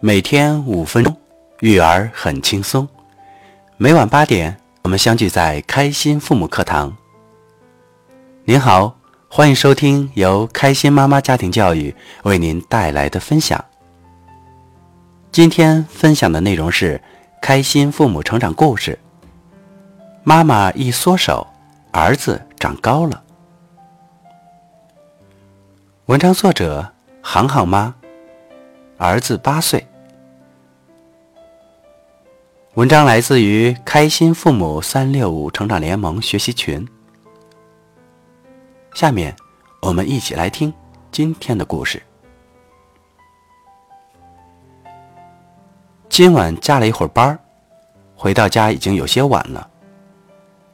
每天五分钟，育儿很轻松。每晚八点，我们相聚在开心父母课堂。您好，欢迎收听由开心妈妈家庭教育为您带来的分享。今天分享的内容是开心父母成长故事。妈妈一缩手，儿子长高了。文章作者：航航妈，儿子八岁。文章来自于开心父母三六五成长联盟学习群。下面我们一起来听今天的故事。今晚加了一会儿班回到家已经有些晚了。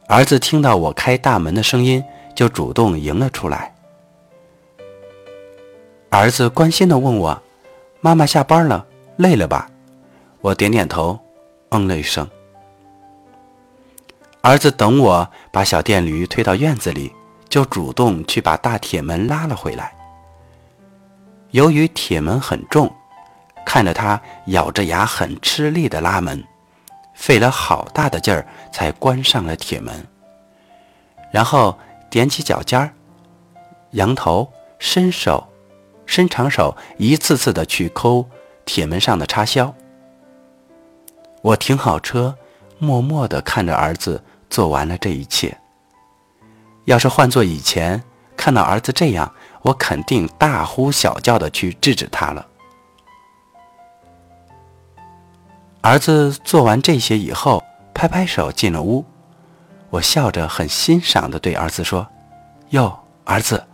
儿子听到我开大门的声音，就主动迎了出来。儿子关心的问我：“妈妈下班了，累了吧？”我点点头。嗯了一声，儿子等我把小电驴推到院子里，就主动去把大铁门拉了回来。由于铁门很重，看着他咬着牙很吃力的拉门，费了好大的劲儿才关上了铁门。然后踮起脚尖儿，仰头伸手，伸长手，一次次的去抠铁门上的插销。我停好车，默默地看着儿子做完了这一切。要是换做以前，看到儿子这样，我肯定大呼小叫的去制止他了。儿子做完这些以后，拍拍手进了屋。我笑着很欣赏的对儿子说：“哟，儿子，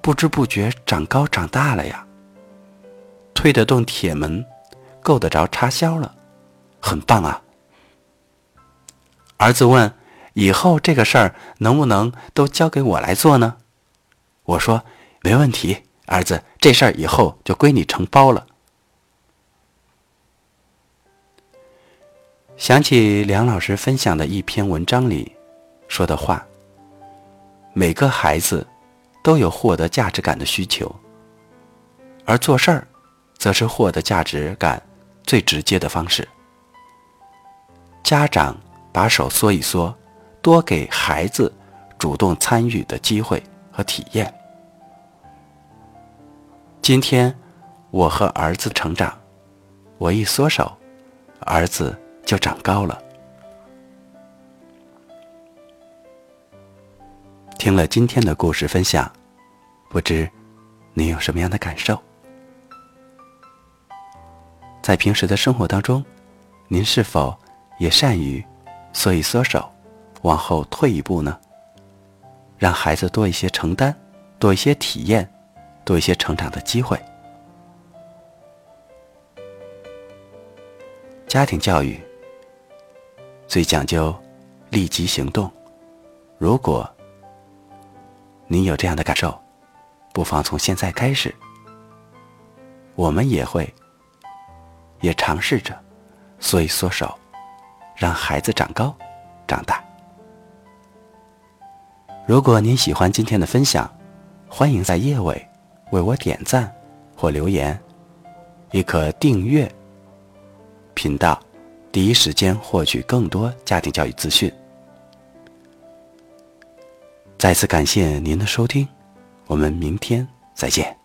不知不觉长高长大了呀，推得动铁门，够得着插销了。”很棒啊！儿子问：“以后这个事儿能不能都交给我来做呢？”我说：“没问题，儿子，这事儿以后就归你承包了。”想起梁老师分享的一篇文章里说的话：“每个孩子都有获得价值感的需求，而做事儿，则是获得价值感最直接的方式。”家长把手缩一缩，多给孩子主动参与的机会和体验。今天我和儿子成长，我一缩手，儿子就长高了。听了今天的故事分享，不知您有什么样的感受？在平时的生活当中，您是否？也善于缩一缩手，往后退一步呢，让孩子多一些承担，多一些体验，多一些成长的机会。家庭教育最讲究立即行动。如果您有这样的感受，不妨从现在开始，我们也会也尝试着缩一缩手。让孩子长高、长大。如果您喜欢今天的分享，欢迎在页尾为我点赞或留言，也可订阅频道，第一时间获取更多家庭教育资讯。再次感谢您的收听，我们明天再见。